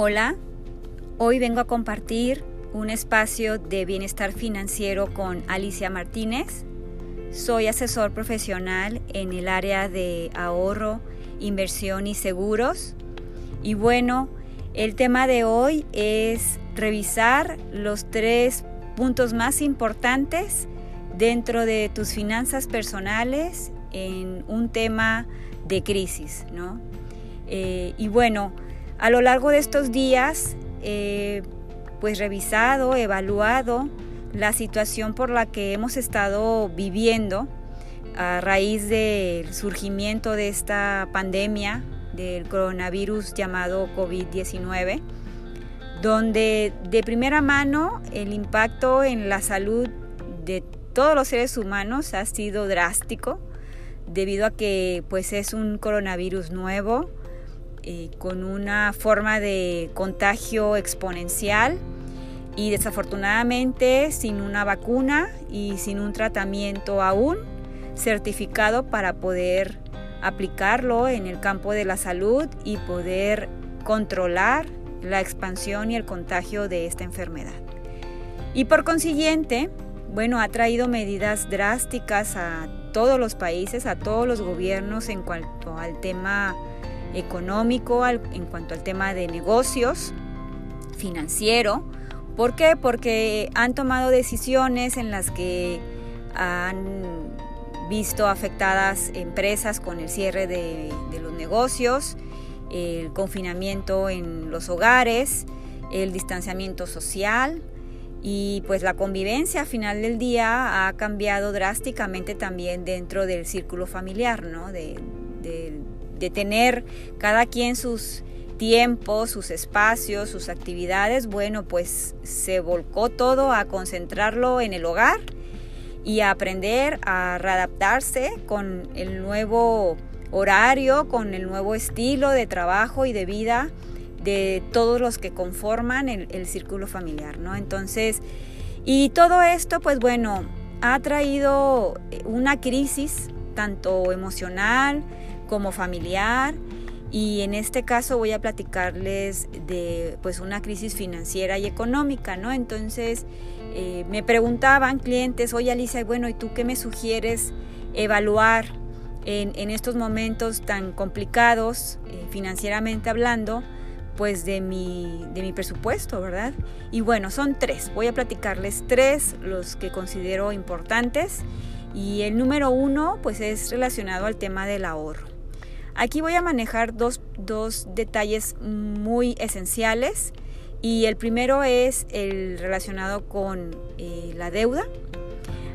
Hola, hoy vengo a compartir un espacio de bienestar financiero con Alicia Martínez. Soy asesor profesional en el área de ahorro, inversión y seguros. Y bueno, el tema de hoy es revisar los tres puntos más importantes dentro de tus finanzas personales en un tema de crisis, ¿no? Eh, y bueno, a lo largo de estos días, eh, pues revisado, evaluado la situación por la que hemos estado viviendo a raíz del surgimiento de esta pandemia del coronavirus llamado COVID-19, donde de primera mano el impacto en la salud de todos los seres humanos ha sido drástico debido a que pues es un coronavirus nuevo, eh, con una forma de contagio exponencial y desafortunadamente sin una vacuna y sin un tratamiento aún certificado para poder aplicarlo en el campo de la salud y poder controlar la expansión y el contagio de esta enfermedad. Y por consiguiente, bueno, ha traído medidas drásticas a todos los países, a todos los gobiernos en cuanto al tema económico, en cuanto al tema de negocios, financiero. ¿Por qué? Porque han tomado decisiones en las que han visto afectadas empresas con el cierre de, los negocios, el confinamiento en los hogares, el distanciamiento social, y pues la convivencia a final del día ha cambiado drásticamente también dentro del círculo familiar, ¿no? De, de tener cada quien sus tiempos, sus espacios, sus actividades, bueno, pues se volcó todo a concentrarlo en el hogar y a aprender a readaptarse con el nuevo horario, con el nuevo estilo de trabajo y de vida de todos los que conforman el, el círculo familiar, ¿no? Entonces, y todo esto, pues bueno, ha traído una crisis tanto emocional, como familiar y en este caso voy a platicarles de pues una crisis financiera y económica, ¿no? Entonces eh, me preguntaban clientes, oye Alicia, bueno, ¿y tú qué me sugieres evaluar en, estos momentos tan complicados eh, financieramente hablando? pues de mi, de mi presupuesto, ¿verdad? Y bueno, son tres. Voy a platicarles tres los que considero importantes. Y el número uno, pues es relacionado al tema del ahorro. Aquí voy a manejar dos, detalles muy esenciales y el primero es el relacionado con eh, la deuda.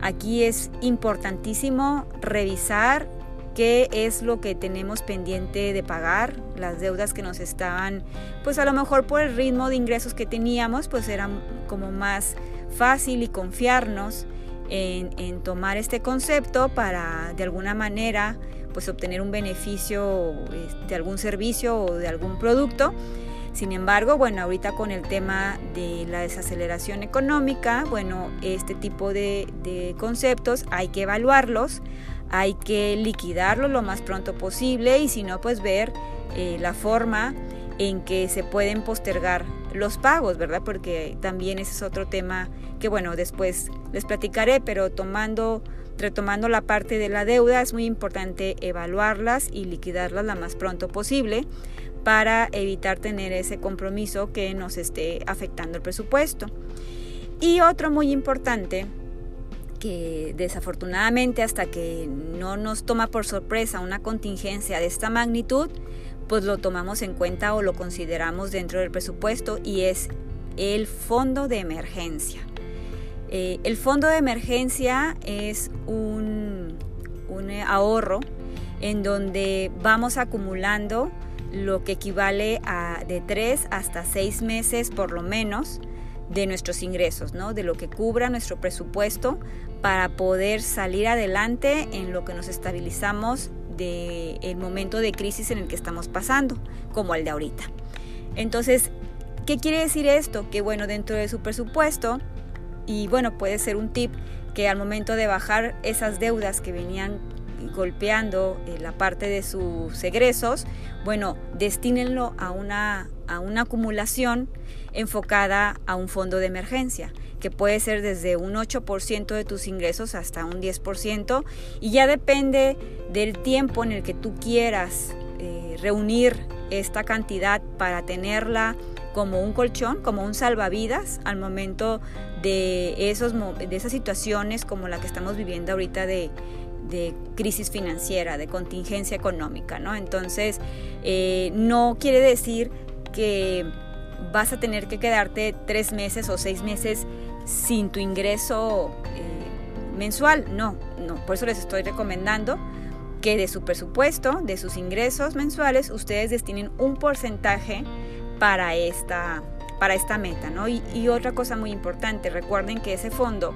Aquí es importantísimo revisar qué es lo que tenemos pendiente de pagar, las deudas que nos estaban, pues a lo mejor por el ritmo de ingresos que teníamos, pues era como más fácil y confiarnos en, en tomar este concepto para de alguna manera pues obtener un beneficio de algún servicio o de algún producto. Sin embargo, bueno, ahorita con el tema de la desaceleración económica, bueno, este tipo de, conceptos hay que evaluarlos, hay que liquidarlos lo más pronto posible y si no, pues ver eh, la forma en que se pueden postergar los pagos, ¿verdad? Porque también ese es otro tema que, bueno, después les platicaré, pero tomando Retomando la parte de la deuda, es muy importante evaluarlas y liquidarlas lo más pronto posible para evitar tener ese compromiso que nos esté afectando el presupuesto. Y otro muy importante, que desafortunadamente hasta que no nos toma por sorpresa una contingencia de esta magnitud, pues lo tomamos en cuenta o lo consideramos dentro del presupuesto y es el fondo de emergencia. Eh, el fondo de emergencia es un, ahorro en donde vamos acumulando lo que equivale a de tres hasta seis meses por lo menos de nuestros ingresos, ¿no? de lo que cubra nuestro presupuesto para poder salir adelante en lo que nos estabilizamos del momento de crisis en el que estamos pasando, como el de ahorita. Entonces, ¿qué quiere decir esto? Que bueno, dentro de su presupuesto y bueno, puede ser un tip que al momento de bajar esas deudas que venían golpeando eh, la parte de sus egresos, bueno, destínenlo a una, a una acumulación enfocada a un fondo de emergencia que puede ser desde un 8% de tus ingresos hasta un 10%, y ya depende del tiempo en el que tú quieras eh, reunir esta cantidad para tenerla como un colchón, como un salvavidas al momento de, esos, de esas situaciones como la que estamos viviendo ahorita de, crisis financiera, de contingencia económica, ¿no? Entonces, eh, no quiere decir que vas a tener que quedarte tres meses o seis meses sin tu ingreso eh, mensual, no, no, por eso les estoy recomendando que de su presupuesto, de sus ingresos mensuales, ustedes destinen un porcentaje para esta, para esta meta. ¿no? Y, otra cosa muy importante, recuerden que ese fondo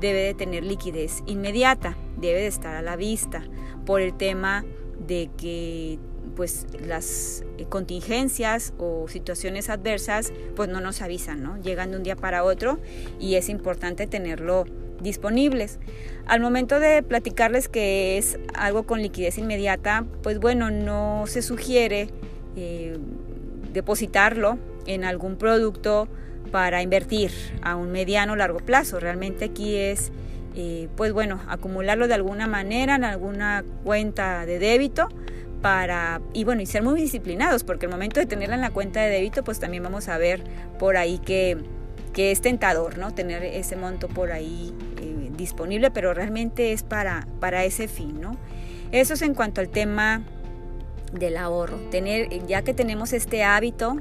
debe de tener liquidez inmediata, debe de estar a la vista por el tema de que pues las contingencias o situaciones adversas pues no nos avisan, ¿no? Llegan de un día para otro y es importante tenerlo disponibles. Al momento de platicarles que es algo con liquidez inmediata, pues bueno, no se sugiere eh, depositarlo en algún producto para invertir a un mediano o largo plazo. Realmente aquí es, eh, pues bueno, acumularlo de alguna manera en alguna cuenta de débito para, y bueno, y ser muy disciplinados, porque el momento de tenerla en la cuenta de débito, pues también vamos a ver por ahí que, que es tentador, ¿no? Tener ese monto por ahí eh, disponible, pero realmente es para, para ese fin, ¿no? Eso es en cuanto al tema del ahorro. Tener, ya que tenemos este hábito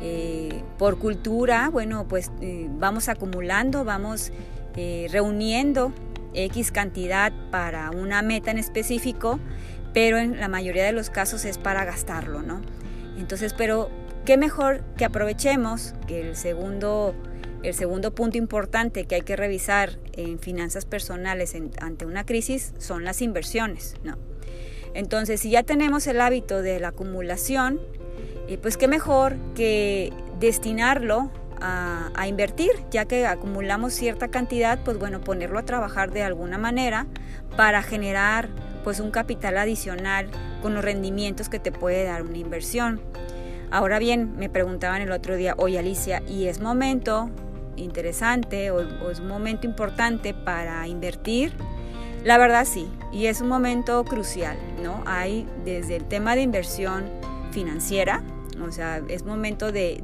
eh, por cultura, bueno, pues eh, vamos acumulando, vamos eh, reuniendo X cantidad para una meta en específico, pero en la mayoría de los casos es para gastarlo, ¿no? Entonces, pero qué mejor que aprovechemos que el segundo, el segundo punto importante que hay que revisar en finanzas personales ante una crisis son las inversiones, ¿no? Entonces, si ya tenemos el hábito de la acumulación, eh, pues qué mejor que destinarlo a, invertir, ya que acumulamos cierta cantidad, pues bueno, ponerlo a trabajar de alguna manera para generar pues un capital adicional con los rendimientos que te puede dar una inversión. Ahora bien, me preguntaban el otro día, oye Alicia, ¿y es momento interesante o, o es un momento importante para invertir? La verdad sí, y es un momento crucial, ¿no? Hay desde el tema de inversión financiera, o sea, es momento de,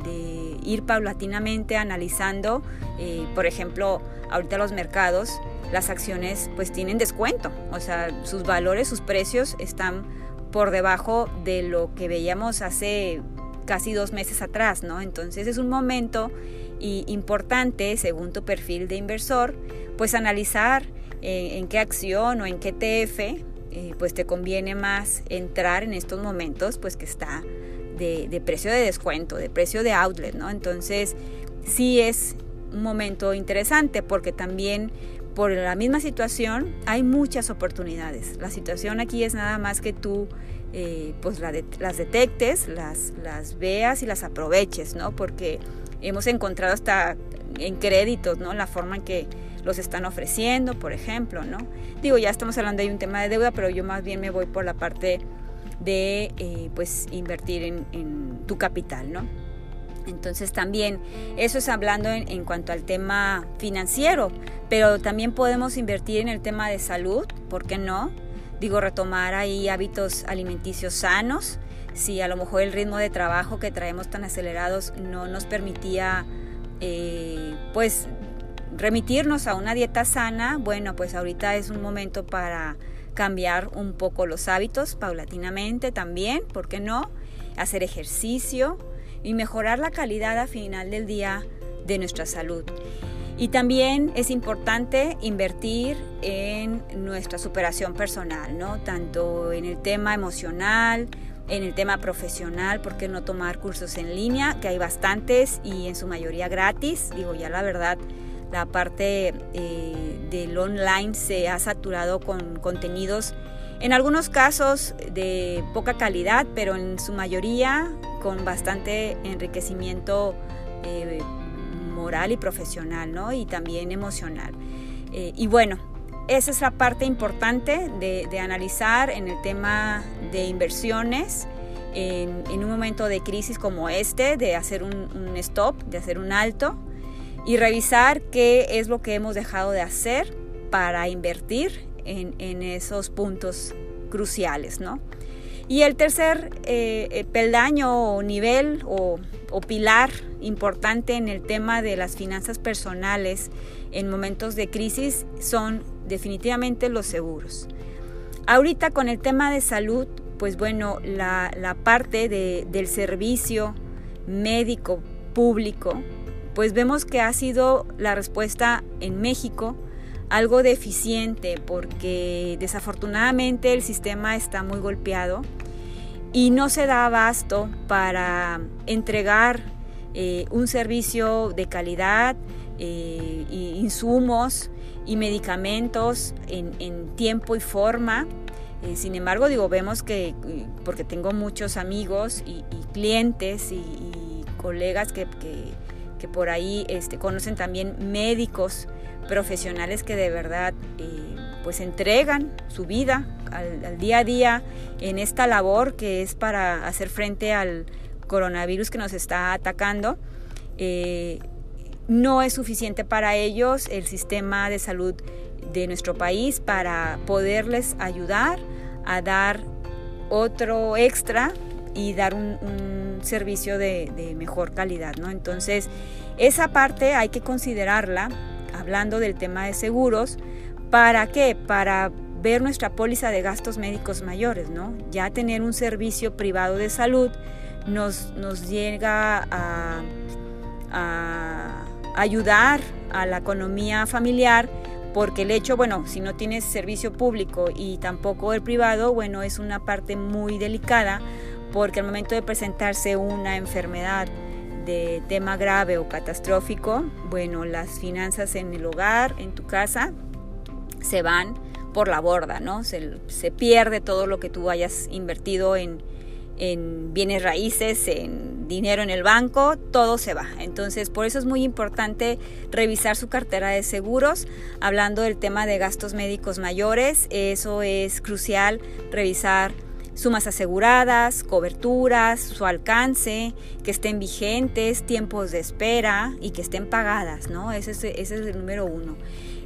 ir paulatinamente analizando, eh, por ejemplo, ahorita los mercados, las acciones pues tienen descuento, o sea, sus valores, sus precios están por debajo de lo que veíamos hace casi dos meses atrás, ¿no? Entonces es un momento importante, según tu perfil de inversor, pues analizar en qué acción o en qué TF eh, pues te conviene más entrar en estos momentos pues que está de, precio de descuento, de precio de outlet, ¿no? Entonces sí es un momento interesante porque también por la misma situación hay muchas oportunidades. La situación aquí es nada más que tú eh, pues las detectes, las, las veas y las aproveches, ¿no? Porque hemos encontrado hasta en créditos, ¿no? La forma en que los están ofreciendo, por ejemplo, ¿no? Digo, ya estamos hablando de un tema de deuda, pero yo más bien me voy por la parte de, eh, pues, invertir en, tu capital, ¿no? Entonces también eso es hablando en, en, cuanto al tema financiero, pero también podemos invertir en el tema de salud, ¿por qué no? Digo, retomar ahí hábitos alimenticios sanos, si a lo mejor el ritmo de trabajo que traemos tan acelerados no nos permitía eh, pues remitirnos a una dieta sana, bueno, pues ahorita es un momento para cambiar un poco los hábitos paulatinamente también, ¿por qué no? Hacer ejercicio y mejorar la calidad a final del día de nuestra salud. Y también es importante invertir en nuestra superación personal, ¿no? Tanto en el tema emocional, en el tema profesional, ¿por qué no tomar cursos en línea? Que hay bastantes y en su mayoría gratis. Digo, ya la verdad, la parte eh, del online se ha saturado con contenidos, en algunos casos de poca calidad, pero en su mayoría con bastante enriquecimiento eh, moral y profesional, ¿no? Y también emocional. Eh, y bueno, esa es la parte importante de, analizar en el tema de inversiones en, un momento de crisis como este, de hacer un, stop, de hacer un alto y revisar qué es lo que hemos dejado de hacer para invertir en, esos puntos cruciales, ¿no? Y el tercer eh, eh, peldaño o nivel o, o, pilar importante en el tema de las finanzas personales en momentos de crisis son definitivamente los seguros. Ahorita con el tema de salud, pues bueno, la, la parte de, del servicio médico público, pues vemos que ha sido la respuesta en México algo deficiente porque desafortunadamente el sistema está muy golpeado y no se da abasto para entregar eh, un servicio de calidad, eh, insumos y medicamentos en, tiempo y forma. Eh, sin embargo, digo, vemos que, porque tengo muchos amigos y, clientes y, colegas que, que, por ahí este, conocen también médicos profesionales que de verdad pues entregan su vida al, día a día en esta labor que es para hacer frente al coronavirus que nos está atacando. Eh, no es suficiente para ellos el sistema de salud de nuestro país para poderles ayudar a dar otro extra y dar un, servicio de, mejor calidad, ¿no? Entonces, esa parte hay que considerarla, hablando del tema de seguros, ¿para qué? Para ver nuestra póliza de gastos médicos mayores, ¿no? Ya tener un servicio privado de salud nos, nos llega a, ayudar a la economía familiar porque el hecho, bueno, si no tienes servicio público y tampoco el privado, bueno, es una parte muy delicada porque al momento de presentarse una enfermedad de tema grave o catastrófico, bueno, las finanzas en el hogar, en tu casa, se van por la borda, ¿no? Se, pierde todo lo que tú hayas invertido en, bienes raíces, en dinero en el banco, todo se va. Entonces, por eso es muy importante revisar su cartera de seguros. Hablando del tema de gastos médicos mayores, eso es crucial, revisar sumas aseguradas, coberturas, su alcance, que estén vigentes, tiempos de espera y que estén pagadas, ¿no? Ese es, ese es el número uno.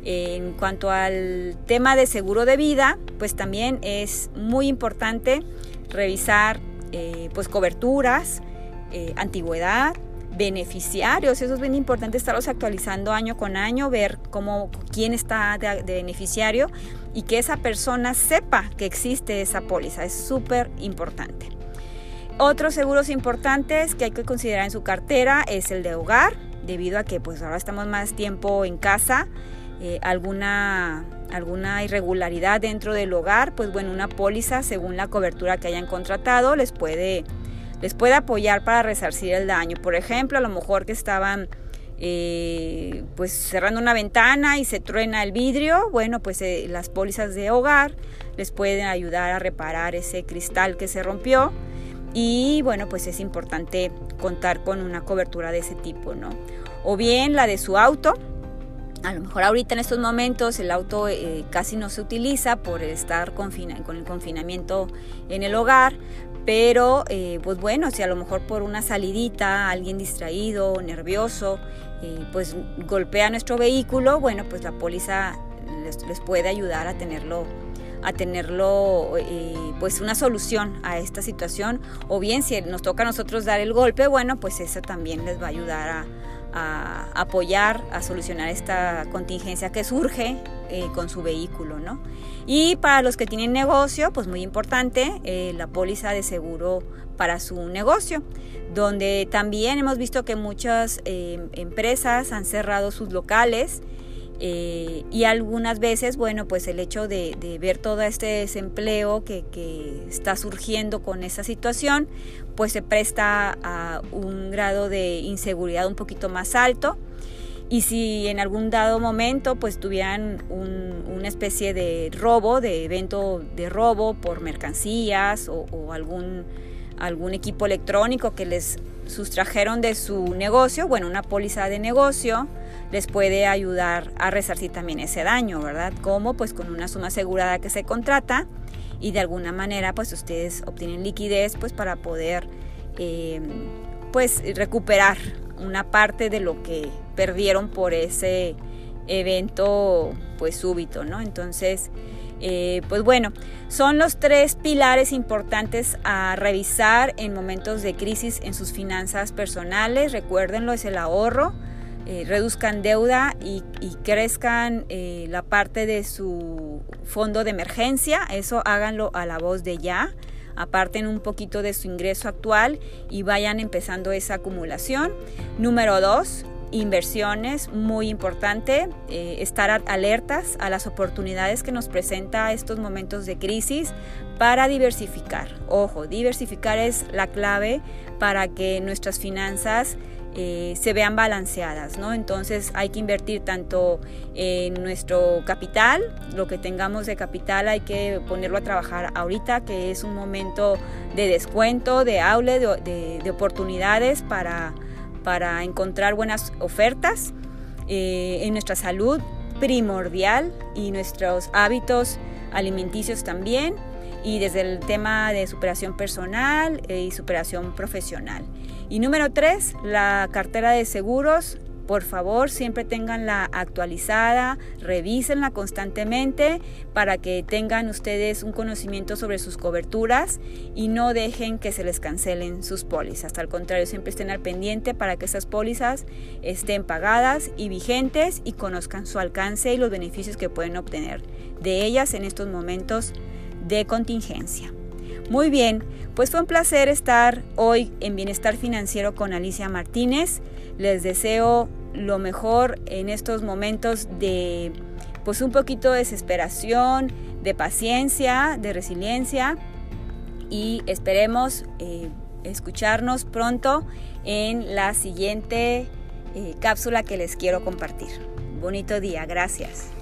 En cuanto al tema de seguro de vida, pues también es muy importante revisar eh, pues coberturas, eh, antigüedad, beneficiarios, eso es bien importante estarlos actualizando año con año, ver cómo quién está de, beneficiario y que esa persona sepa que existe esa póliza, es súper importante. Otros seguros importantes que hay que considerar en su cartera es el de hogar, debido a que pues ahora estamos más tiempo en casa eh, alguna, alguna irregularidad dentro del hogar, pues bueno, una póliza según la cobertura que hayan contratado les puede, les puede apoyar para resarcir el daño. Por ejemplo, a lo mejor que estaban eh, pues cerrando una ventana y se truena el vidrio, bueno, pues eh, las pólizas de hogar les pueden ayudar a reparar ese cristal que se rompió y bueno, pues es importante contar con una cobertura de ese tipo, ¿no? O bien la de su auto, a lo mejor ahorita en estos momentos el auto eh, casi no se utiliza por estar con el confinamiento en el hogar, pero eh, pues bueno, si a lo mejor por una salidita, alguien distraído, nervioso, eh, pues golpea nuestro vehículo, bueno, pues la póliza les, puede ayudar a tenerlo a tenerlo pues una solución a esta situación. O bien si nos toca a nosotros dar el golpe bueno pues eso también les va a ayudar a, a apoyar, a solucionar esta contingencia que surge eh, con su vehículo, ¿no? Y para los que tienen negocio, pues muy importante, eh, la póliza de seguro para su negocio, donde también hemos visto que muchas eh, empresas han cerrado sus locales eh, y algunas veces, bueno, pues el hecho de, ver todo este desempleo que, está surgiendo con esa situación, pues se presta a un grado de inseguridad un poquito más alto. Y si en algún dado momento pues tuvieran una especie de robo, de evento de robo por mercancías o, o algún, algún equipo electrónico que les sustrajeron de su negocio, bueno, una póliza de negocio, les puede ayudar a resarcir también ese daño, ¿verdad? Como pues con una suma asegurada que se contrata y de alguna manera pues ustedes obtienen liquidez pues para poder eh, pues recuperar una parte de lo que perdieron por ese evento pues súbito, ¿no? Entonces, eh, pues bueno, son los tres pilares importantes a revisar en momentos de crisis en sus finanzas personales. Recuérdenlo, es el ahorro, eh, reduzcan deuda y, crezcan eh, la parte de su fondo de emergencia. Eso háganlo a la voz de ya. Aparten un poquito de su ingreso actual y vayan empezando esa acumulación. Número dos, inversiones, muy importante, eh, estar alertas a las oportunidades que nos presenta estos momentos de crisis para diversificar. Ojo, diversificar es la clave para que nuestras finanzas eh, se vean balanceadas, ¿no? Entonces hay que invertir tanto en nuestro capital, lo que tengamos de capital hay que ponerlo a trabajar ahorita, que es un momento de descuento, de aule, de oportunidades para para encontrar buenas ofertas eh, en nuestra salud primordial y nuestros hábitos alimenticios también y desde el tema de superación personal eh, y superación profesional. Y número tres, la cartera de seguros por favor, siempre tenganla actualizada, revísenla constantemente para que tengan ustedes un conocimiento sobre sus coberturas y no dejen que se les cancelen sus pólizas. Al contrario, siempre estén al pendiente para que esas pólizas estén pagadas y vigentes y conozcan su alcance y los beneficios que pueden obtener de ellas en estos momentos de contingencia. Muy bien, pues fue un placer estar hoy en Bienestar Financiero con Alicia Martínez. Les deseo lo mejor en estos momentos de pues un poquito de desesperación, de paciencia, de resiliencia y esperemos eh, escucharnos pronto en la siguiente eh, cápsula que les quiero compartir. Bonito día, gracias.